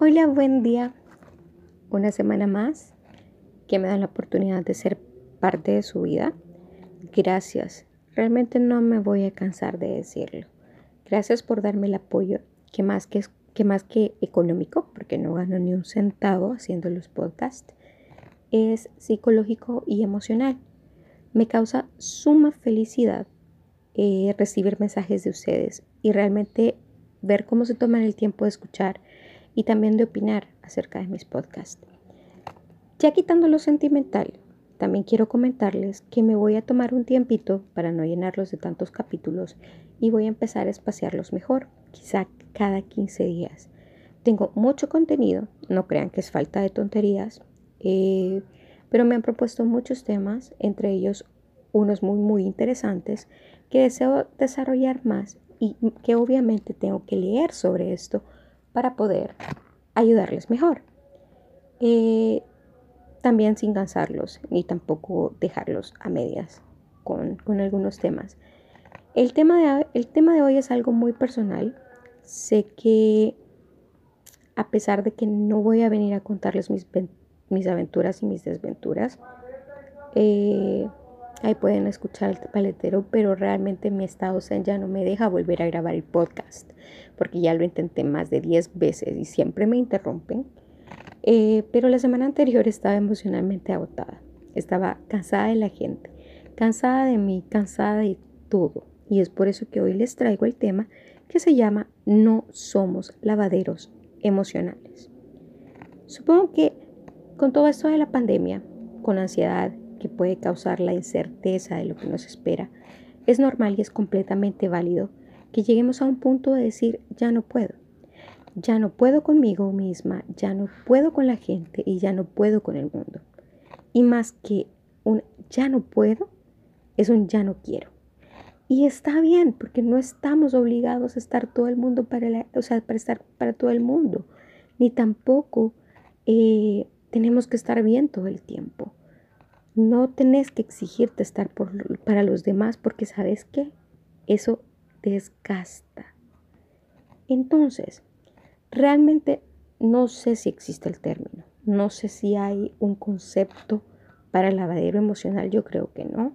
Hola, buen día. Una semana más que me dan la oportunidad de ser parte de su vida. Gracias. Realmente no me voy a cansar de decirlo. Gracias por darme el apoyo que más que, que más que económico, porque no gano ni un centavo haciendo los podcasts, es psicológico y emocional. Me causa suma felicidad eh, recibir mensajes de ustedes y realmente ver cómo se toman el tiempo de escuchar y también de opinar acerca de mis podcasts. Ya quitando lo sentimental, también quiero comentarles que me voy a tomar un tiempito para no llenarlos de tantos capítulos y voy a empezar a espaciarlos mejor, quizá cada 15 días. Tengo mucho contenido, no crean que es falta de tonterías, eh, pero me han propuesto muchos temas, entre ellos unos muy muy interesantes que deseo desarrollar más y que obviamente tengo que leer sobre esto para poder ayudarles mejor. Eh, también sin cansarlos ni tampoco dejarlos a medias con, algunos temas. El tema, de, el tema de hoy es algo muy personal. Sé que a pesar de que no voy a venir a contarles mis, mis aventuras y mis desventuras, eh, ahí pueden escuchar el paletero, pero realmente mi estado zen ya no me deja volver a grabar el podcast, porque ya lo intenté más de 10 veces y siempre me interrumpen. Eh, pero la semana anterior estaba emocionalmente agotada. Estaba cansada de la gente, cansada de mí, cansada de todo. Y es por eso que hoy les traigo el tema que se llama No somos lavaderos emocionales. Supongo que con todo esto de la pandemia, con la ansiedad que puede causar la incerteza de lo que nos espera, es normal y es completamente válido que lleguemos a un punto de decir ya no puedo ya no puedo conmigo misma, ya no puedo con la gente y ya no puedo con el mundo. Y más que un ya no puedo, es un ya no quiero. Y está bien, porque no estamos obligados a estar todo el mundo para, o sea, para estar para todo el mundo, ni tampoco eh, tenemos que estar bien todo el tiempo. No tenés que exigirte estar por, para los demás porque sabes que eso desgasta. Entonces, Realmente no sé si existe el término, no sé si hay un concepto para el lavadero emocional, yo creo que no,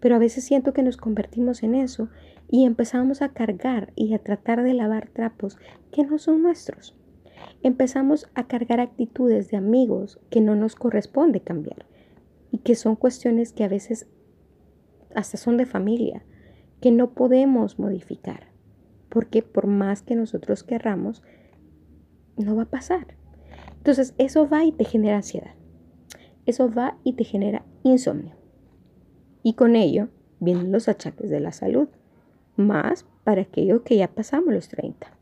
pero a veces siento que nos convertimos en eso y empezamos a cargar y a tratar de lavar trapos que no son nuestros. Empezamos a cargar actitudes de amigos que no nos corresponde cambiar y que son cuestiones que a veces hasta son de familia, que no podemos modificar, porque por más que nosotros querramos, no va a pasar. Entonces, eso va y te genera ansiedad. Eso va y te genera insomnio. Y con ello vienen los achaques de la salud, más para aquello que ya pasamos los 30.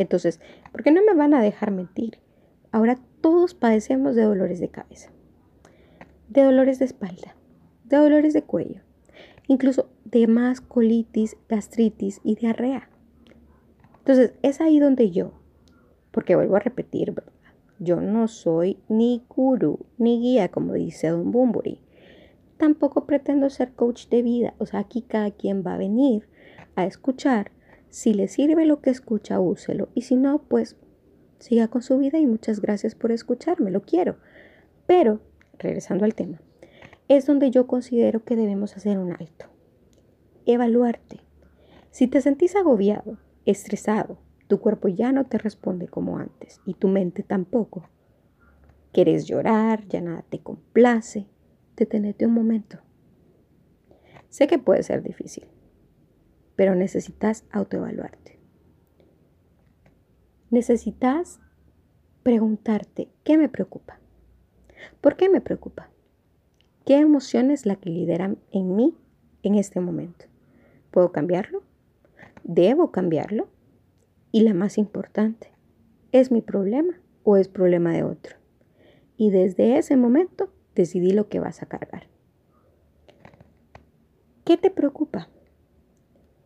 Entonces, ¿por qué no me van a dejar mentir? Ahora todos padecemos de dolores de cabeza, de dolores de espalda, de dolores de cuello, incluso de más colitis, gastritis y diarrea. Entonces, es ahí donde yo, porque vuelvo a repetir, ¿verdad? Yo no soy ni gurú ni guía, como dice Don Bumburi. Tampoco pretendo ser coach de vida. O sea, aquí cada quien va a venir a escuchar. Si le sirve lo que escucha, úselo. Y si no, pues siga con su vida y muchas gracias por escucharme. Lo quiero. Pero, regresando al tema, es donde yo considero que debemos hacer un alto. Evaluarte. Si te sentís agobiado, estresado, tu cuerpo ya no te responde como antes y tu mente tampoco. Quieres llorar, ya nada te complace. Detenete un momento. Sé que puede ser difícil, pero necesitas autoevaluarte. Necesitas preguntarte, ¿qué me preocupa? ¿Por qué me preocupa? ¿Qué emoción es la que lidera en mí en este momento? ¿Puedo cambiarlo? ¿Debo cambiarlo? Y la más importante, ¿es mi problema o es problema de otro? Y desde ese momento decidí lo que vas a cargar. ¿Qué te preocupa?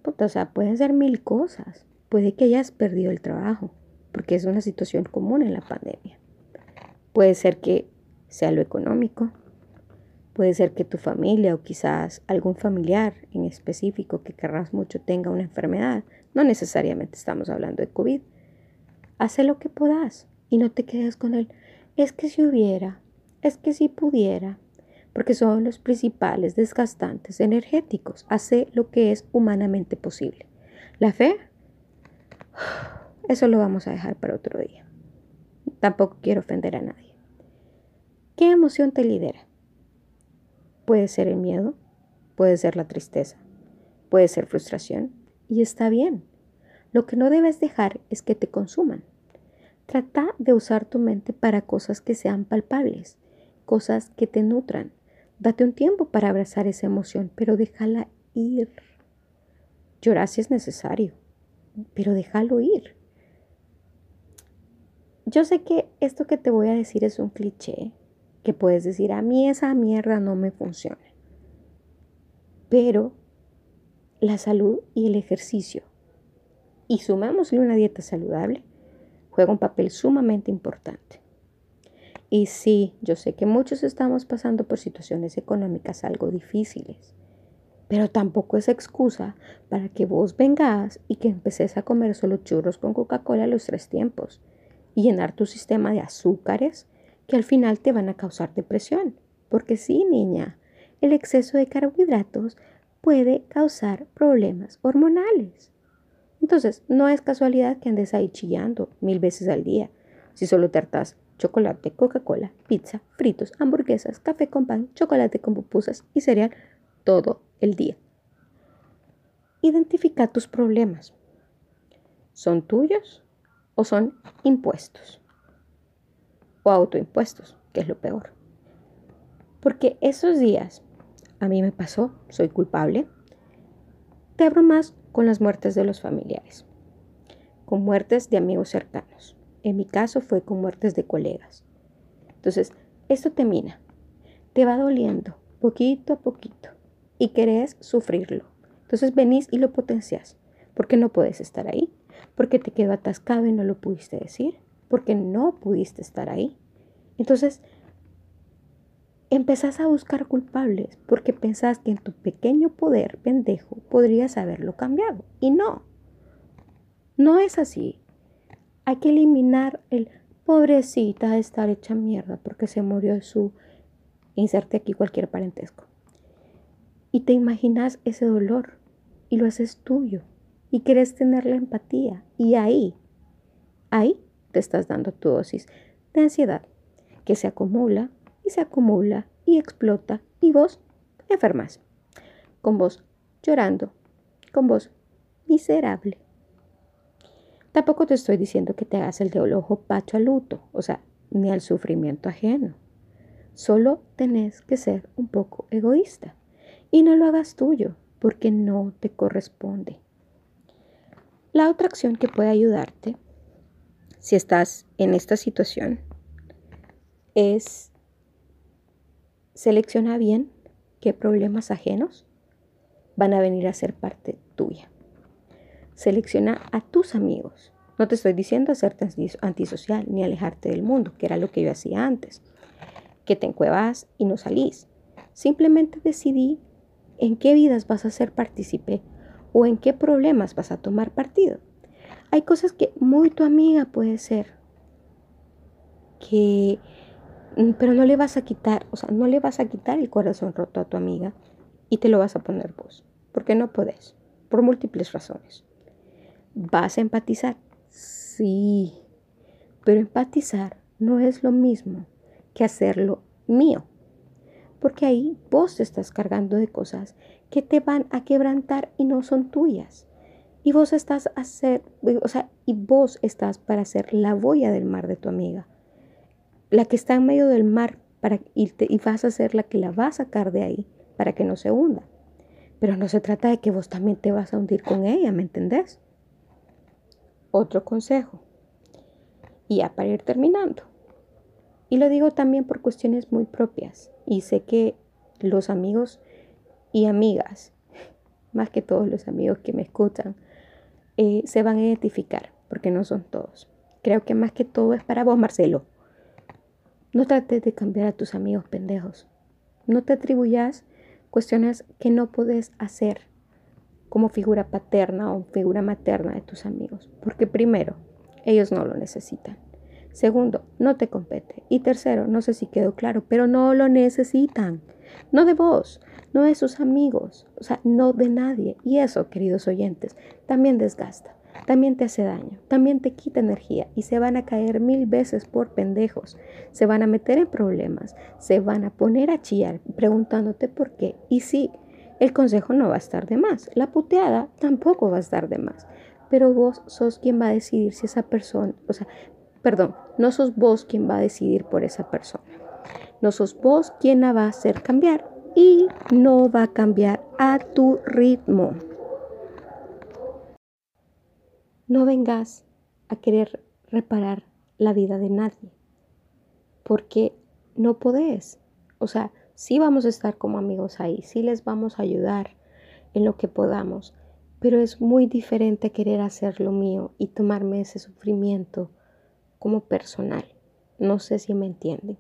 O sea, pueden ser mil cosas. Puede que hayas perdido el trabajo, porque es una situación común en la pandemia. Puede ser que sea lo económico. Puede ser que tu familia o quizás algún familiar en específico que querrás mucho tenga una enfermedad. No necesariamente estamos hablando de COVID. Haz lo que puedas y no te quedes con él. Es que si hubiera, es que si pudiera, porque son los principales desgastantes energéticos. Hace lo que es humanamente posible. La fe, eso lo vamos a dejar para otro día. Tampoco quiero ofender a nadie. ¿Qué emoción te lidera? Puede ser el miedo, puede ser la tristeza, puede ser frustración, y está bien. Lo que no debes dejar es que te consuman. Trata de usar tu mente para cosas que sean palpables, cosas que te nutran, Date un tiempo para abrazar esa emoción, pero déjala ir. Llorar si es necesario, pero déjalo ir. Yo sé que esto que te voy a decir es un cliché, que puedes decir, a mí esa mierda no me funciona. Pero la salud y el ejercicio, y sumámosle una dieta saludable, juega un papel sumamente importante. Y sí, yo sé que muchos estamos pasando por situaciones económicas algo difíciles, pero tampoco es excusa para que vos vengas y que empeces a comer solo churros con Coca-Cola los tres tiempos y llenar tu sistema de azúcares que al final te van a causar depresión. Porque sí, niña, el exceso de carbohidratos puede causar problemas hormonales. Entonces, no es casualidad que andes ahí chillando mil veces al día si solo te hartas chocolate, Coca-Cola, pizza, fritos, hamburguesas, café con pan, chocolate con pupusas y cereal todo el día. Identifica tus problemas. ¿Son tuyos o son impuestos? O autoimpuestos, que es lo peor. Porque esos días, a mí me pasó, soy culpable, te más con las muertes de los familiares, con muertes de amigos cercanos en mi caso fue con muertes de colegas. Entonces, esto te mina, te va doliendo poquito a poquito y querés sufrirlo. Entonces venís y lo potencias, porque no puedes estar ahí, porque te quedó atascado y no lo pudiste decir, porque no pudiste estar ahí. Entonces, empezás a buscar culpables porque pensás que en tu pequeño poder pendejo podrías haberlo cambiado. Y no, no es así. Hay que eliminar el pobrecita de estar hecha mierda porque se murió su... Inserte aquí cualquier parentesco. Y te imaginas ese dolor y lo haces tuyo y quieres tener la empatía. Y ahí, ahí te estás dando tu dosis de ansiedad que se acumula y se acumula y explota y vos enfermas. Con vos llorando, con vos miserable. Tampoco te estoy diciendo que te hagas el de ojo pacho al luto, o sea, ni al sufrimiento ajeno. Solo tenés que ser un poco egoísta y no lo hagas tuyo porque no te corresponde. La otra acción que puede ayudarte si estás en esta situación es selecciona bien qué problemas ajenos van a venir a ser parte tuya. Selecciona a tus amigos. No te estoy diciendo hacerte antisocial ni alejarte del mundo, que era lo que yo hacía antes. Que te encuevas y no salís. Simplemente decidí en qué vidas vas a ser partícipe o en qué problemas vas a tomar partido. Hay cosas que muy tu amiga puede ser, que, mm, pero no le vas a quitar, o sea, no le vas a quitar el corazón roto a tu amiga y te lo vas a poner vos, porque no podés, por múltiples razones. ¿Vas a empatizar? Sí, pero empatizar no es lo mismo que hacerlo mío, porque ahí vos estás cargando de cosas que te van a quebrantar y no son tuyas. Y vos estás a hacer, o sea, y vos estás para hacer la boya del mar de tu amiga, la que está en medio del mar para irte y vas a ser la que la va a sacar de ahí para que no se hunda. Pero no se trata de que vos también te vas a hundir con ella, ¿me entendés? Otro consejo. Y ya para ir terminando. Y lo digo también por cuestiones muy propias. Y sé que los amigos y amigas, más que todos los amigos que me escuchan, eh, se van a identificar, porque no son todos. Creo que más que todo es para vos, Marcelo. No trates de cambiar a tus amigos pendejos. No te atribuyas cuestiones que no puedes hacer como figura paterna o figura materna de tus amigos. Porque primero, ellos no lo necesitan. Segundo, no te compete. Y tercero, no sé si quedó claro, pero no lo necesitan. No de vos, no de sus amigos, o sea, no de nadie. Y eso, queridos oyentes, también desgasta, también te hace daño, también te quita energía y se van a caer mil veces por pendejos, se van a meter en problemas, se van a poner a chillar preguntándote por qué. Y sí, el consejo no va a estar de más, la puteada tampoco va a estar de más, pero vos sos quien va a decidir si esa persona, o sea, perdón, no sos vos quien va a decidir por esa persona. No sos vos quien la va a hacer cambiar y no va a cambiar a tu ritmo. No vengas a querer reparar la vida de nadie, porque no podés. O sea, sí vamos a estar como amigos ahí, sí les vamos a ayudar en lo que podamos, pero es muy diferente querer hacer lo mío y tomarme ese sufrimiento como personal. No sé si me entienden.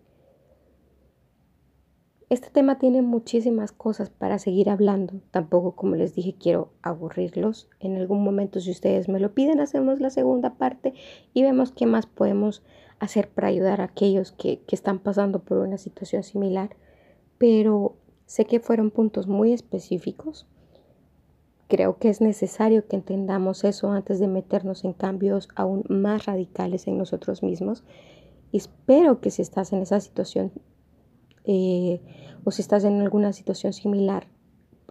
Este tema tiene muchísimas cosas para seguir hablando. Tampoco, como les dije, quiero aburrirlos. En algún momento, si ustedes me lo piden, hacemos la segunda parte y vemos qué más podemos hacer para ayudar a aquellos que, que están pasando por una situación similar. Pero sé que fueron puntos muy específicos. Creo que es necesario que entendamos eso antes de meternos en cambios aún más radicales en nosotros mismos. Espero que si estás en esa situación eh, o si estás en alguna situación similar,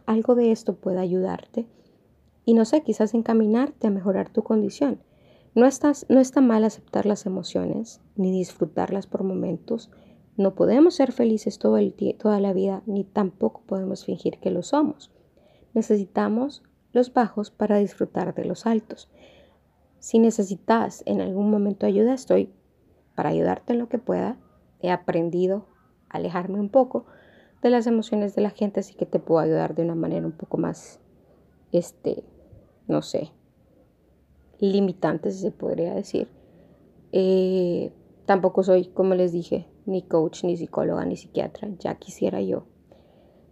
algo de esto pueda ayudarte y no sé, quizás encaminarte a mejorar tu condición. No, estás, no está mal aceptar las emociones ni disfrutarlas por momentos. No podemos ser felices toda la vida ni tampoco podemos fingir que lo somos. Necesitamos los bajos para disfrutar de los altos. Si necesitas en algún momento ayuda, estoy para ayudarte en lo que pueda. He aprendido alejarme un poco de las emociones de la gente, así que te puedo ayudar de una manera un poco más, este, no sé, limitante, si se podría decir. Eh, tampoco soy, como les dije, ni coach, ni psicóloga, ni psiquiatra, ya quisiera yo.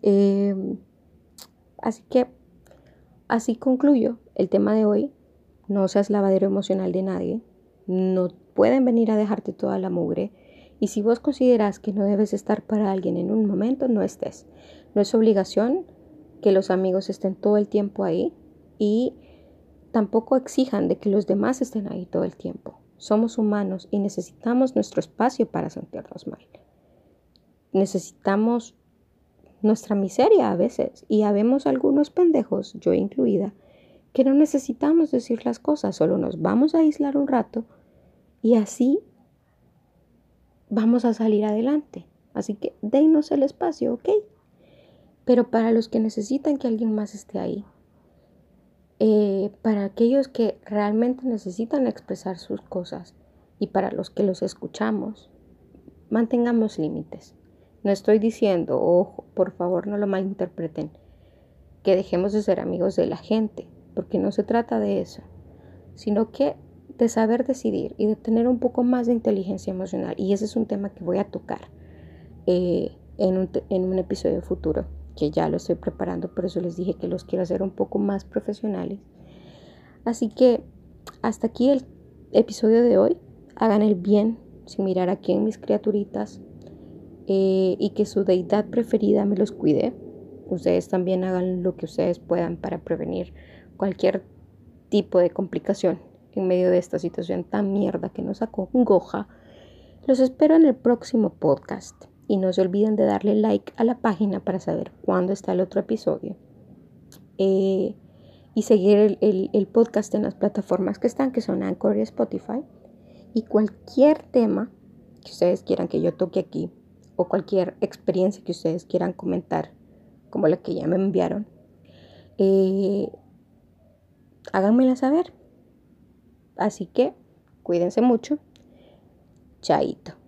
Em, así que, así concluyo el tema de hoy. No seas lavadero emocional de nadie. No pueden venir a dejarte toda la mugre. Y si vos consideras que no debes estar para alguien en un momento, no estés. No es obligación que los amigos estén todo el tiempo ahí y tampoco exijan de que los demás estén ahí todo el tiempo. Somos humanos y necesitamos nuestro espacio para sentirnos mal. Necesitamos nuestra miseria a veces y habemos algunos pendejos, yo incluida, que no necesitamos decir las cosas, solo nos vamos a aislar un rato y así vamos a salir adelante. Así que denos el espacio, ¿ok? Pero para los que necesitan que alguien más esté ahí, eh, para aquellos que realmente necesitan expresar sus cosas y para los que los escuchamos, mantengamos límites. No estoy diciendo, ojo, por favor no lo malinterpreten, que dejemos de ser amigos de la gente, porque no se trata de eso, sino que de saber decidir y de tener un poco más de inteligencia emocional. Y ese es un tema que voy a tocar eh, en, un, en un episodio futuro, que ya lo estoy preparando, por eso les dije que los quiero hacer un poco más profesionales. Así que hasta aquí el episodio de hoy. Hagan el bien sin mirar aquí en mis criaturitas eh, y que su deidad preferida me los cuide. Ustedes también hagan lo que ustedes puedan para prevenir cualquier tipo de complicación en medio de esta situación tan mierda que nos acongoja. Los espero en el próximo podcast y no se olviden de darle like a la página para saber cuándo está el otro episodio. Eh, y seguir el, el, podcast en las plataformas que están, que son Anchor y Spotify. Y cualquier tema que ustedes quieran que yo toque aquí, o cualquier experiencia que ustedes quieran comentar, como la que ya me enviaron, eh, háganmela saber. Así que cuídense mucho. Chaito.